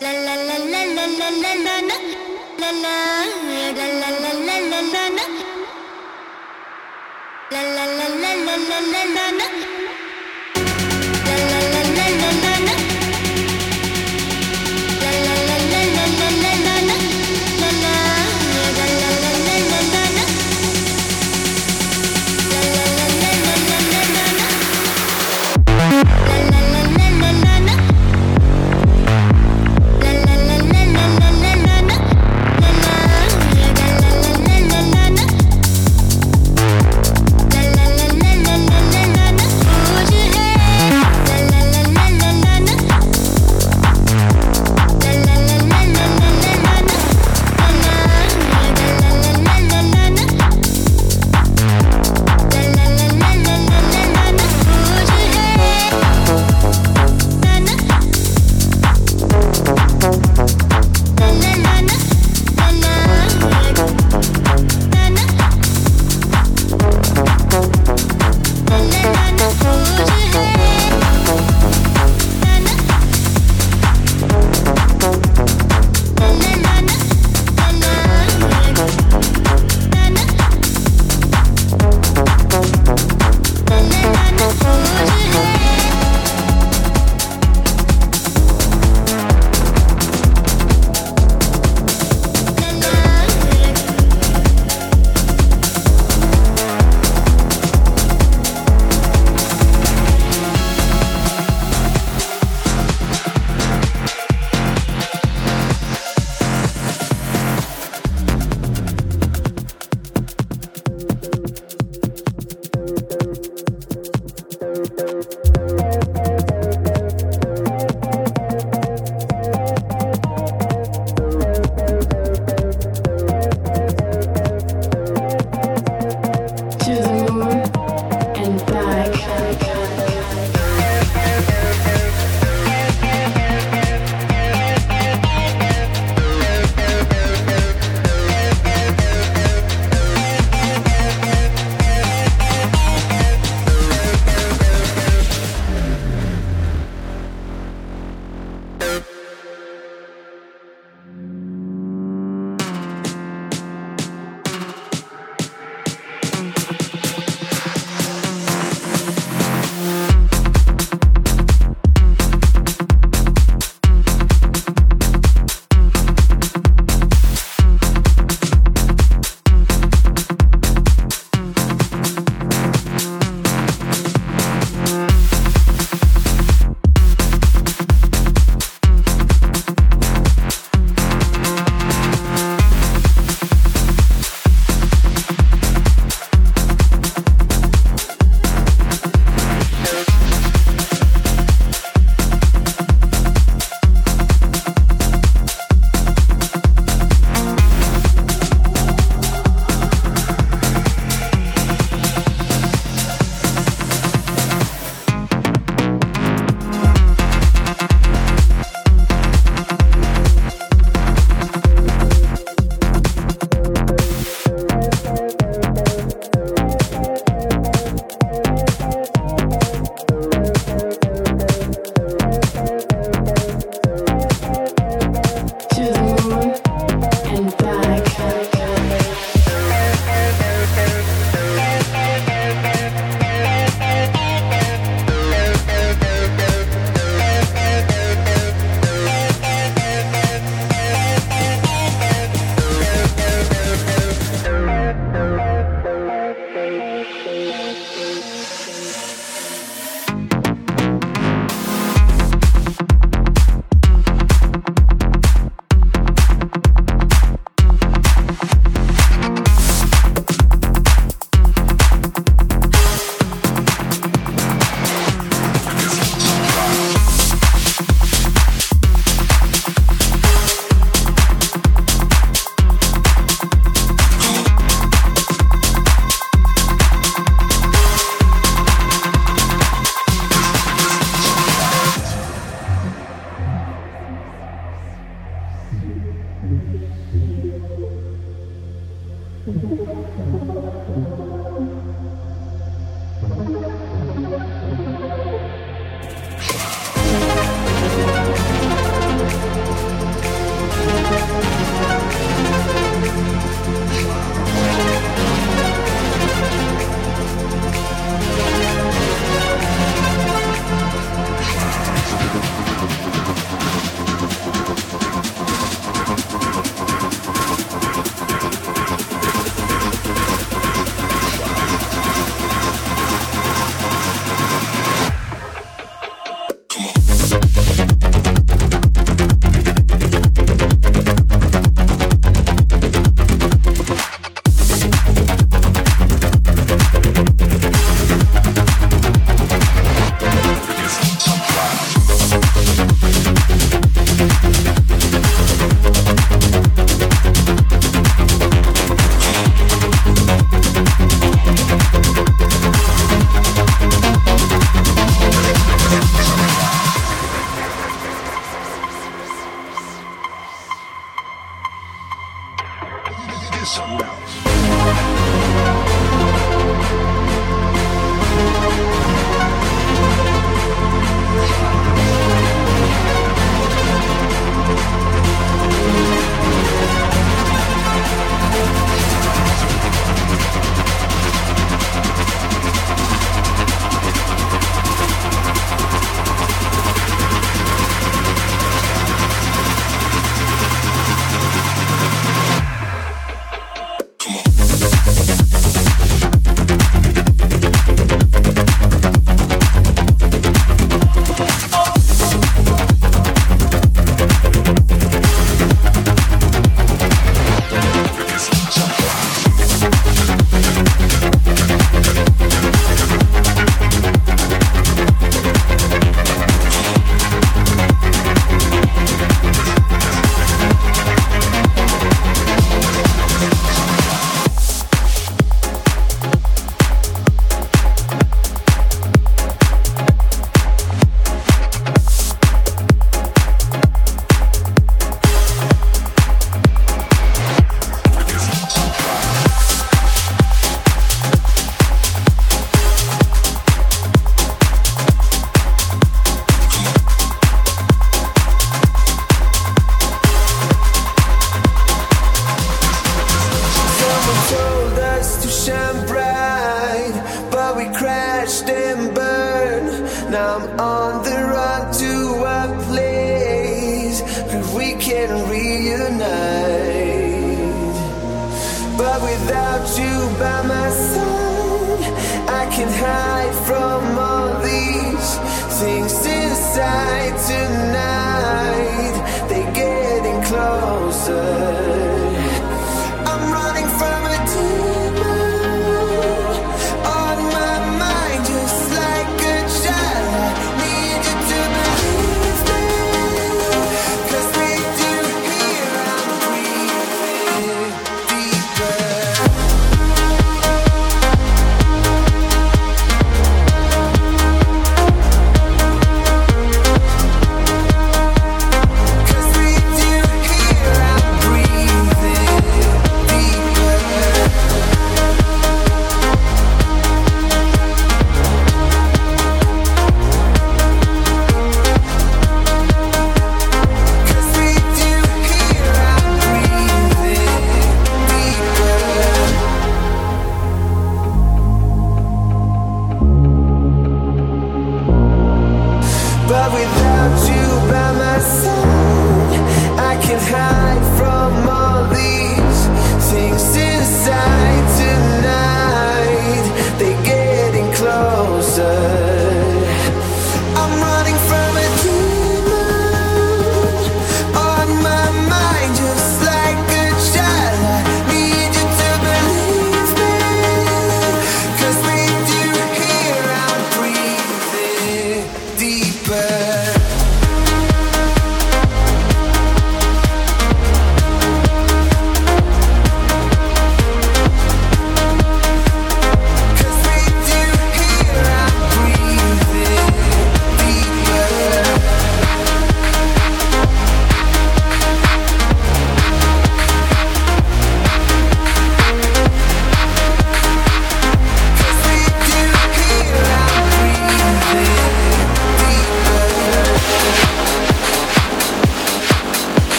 la la la la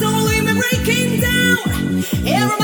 Don't leave me breaking down. Everybody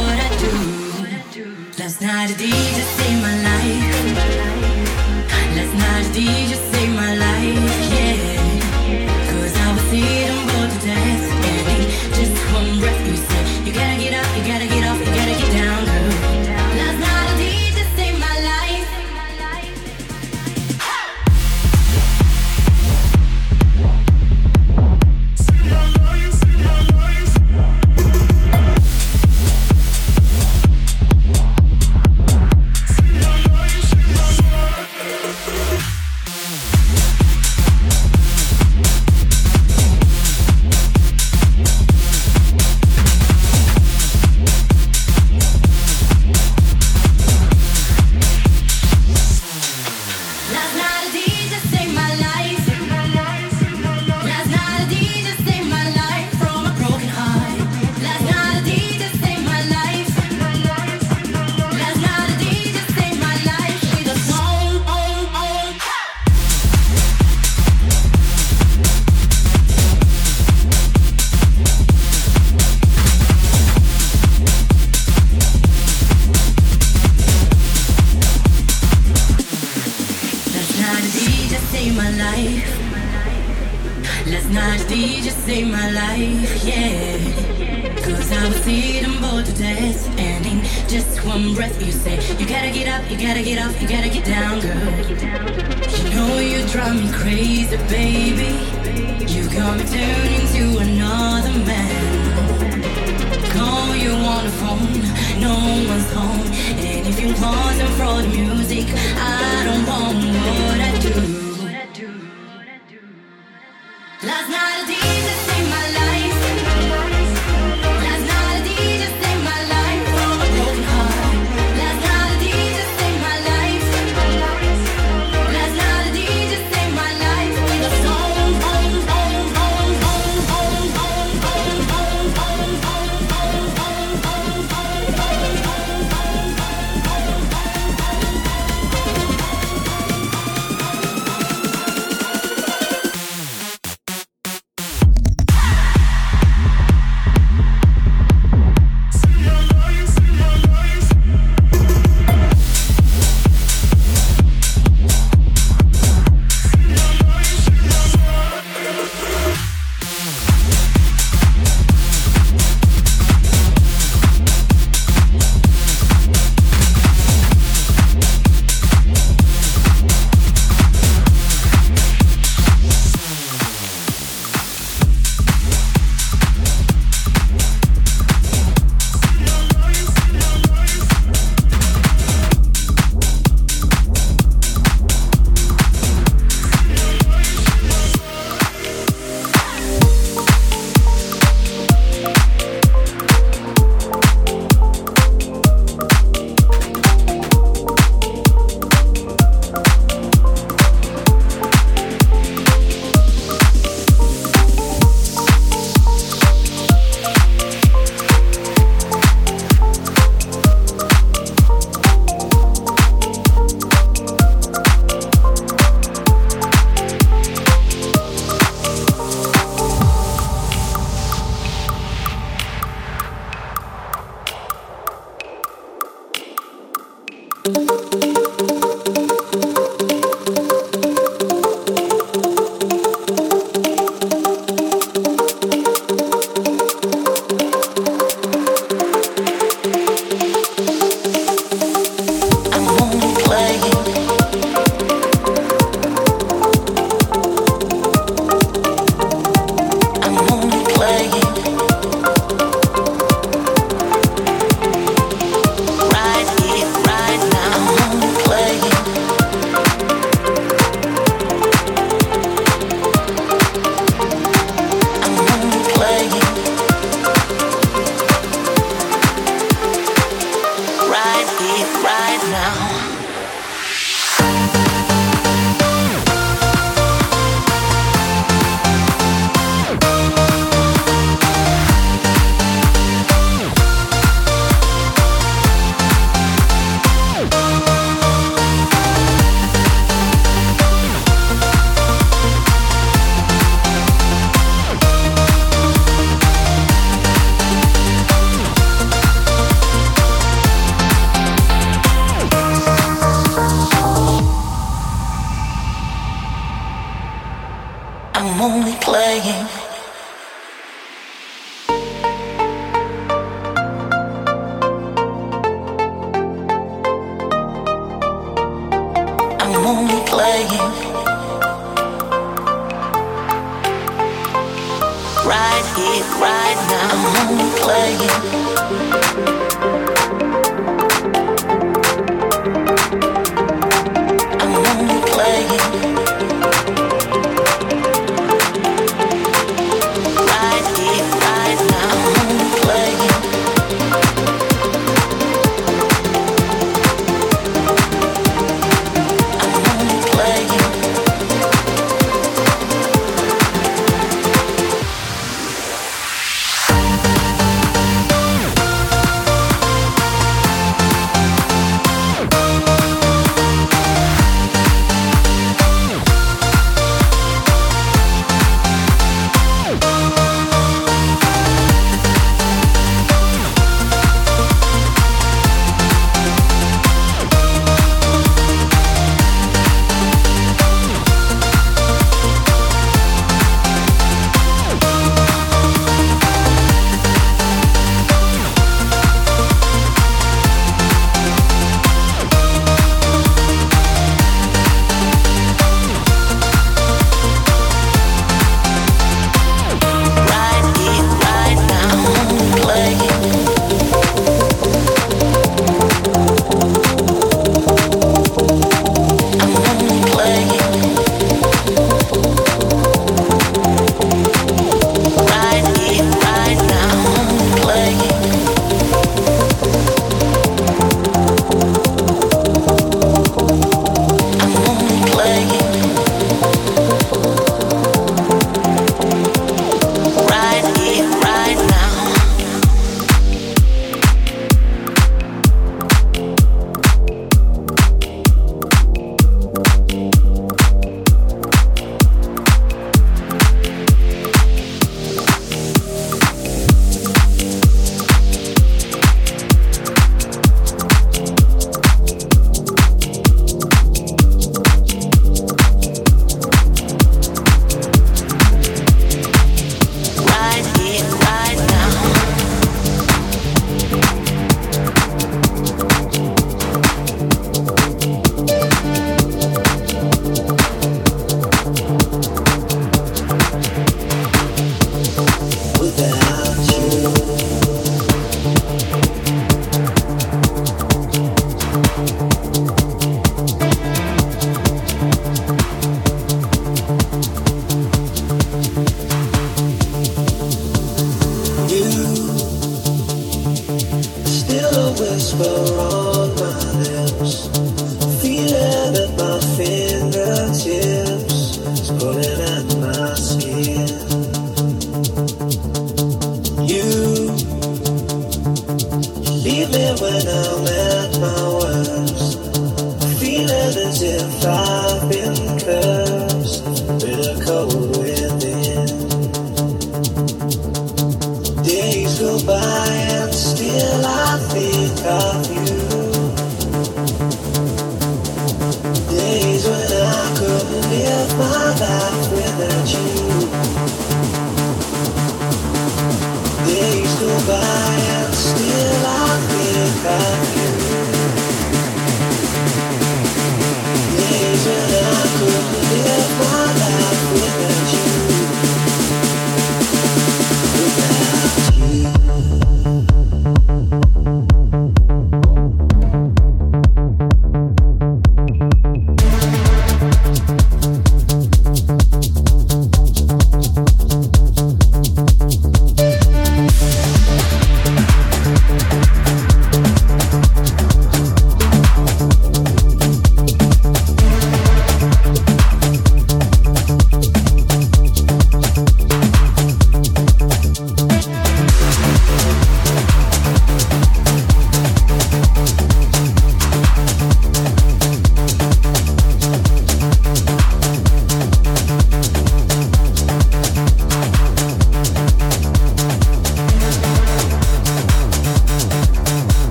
not a DJ.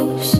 close.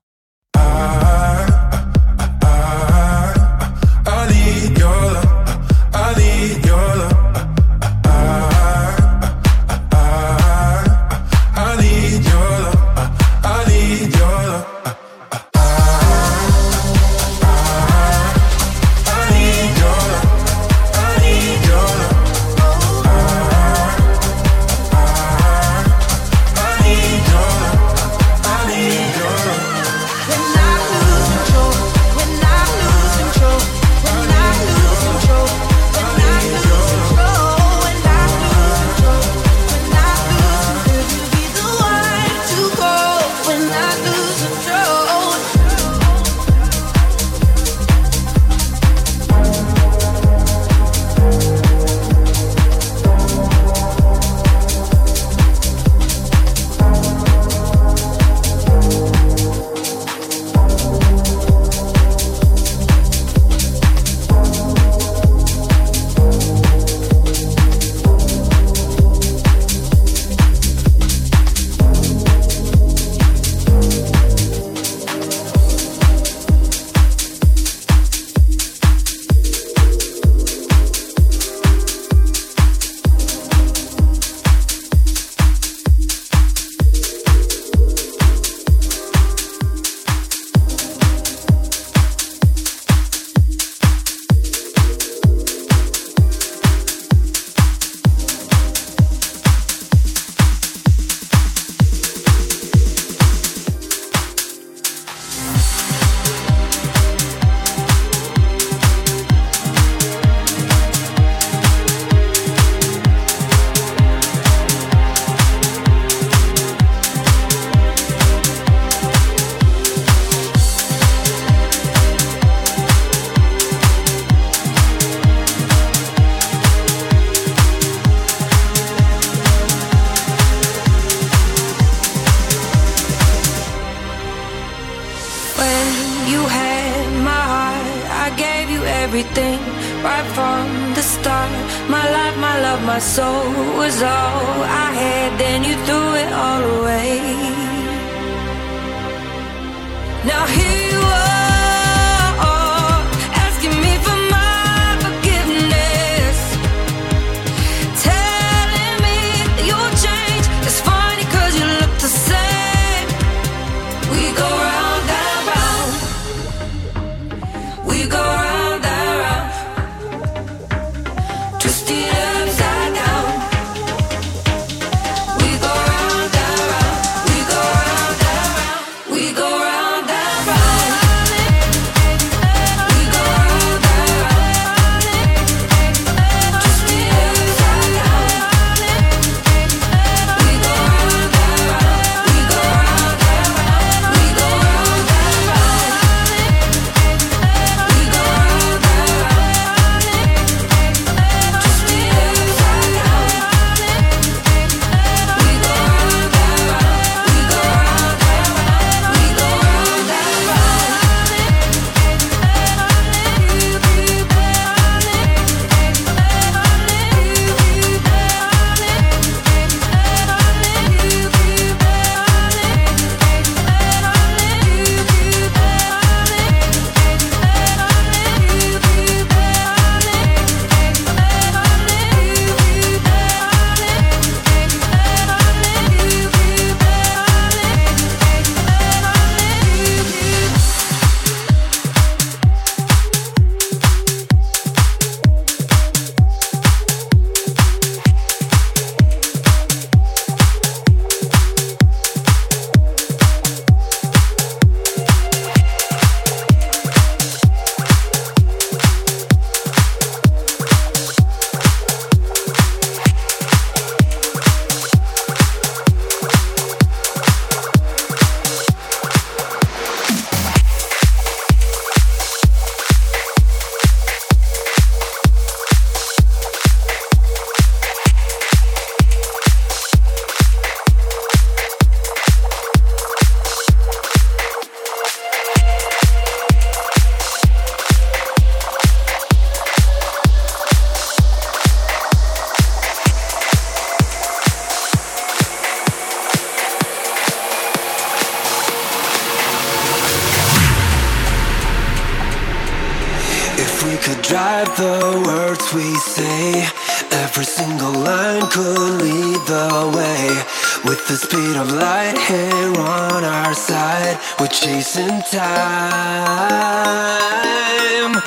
could drive the words we say. Every single line could lead the way. With the speed of light here on our side, we're chasing time.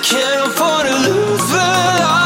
Can't afford to lose the light.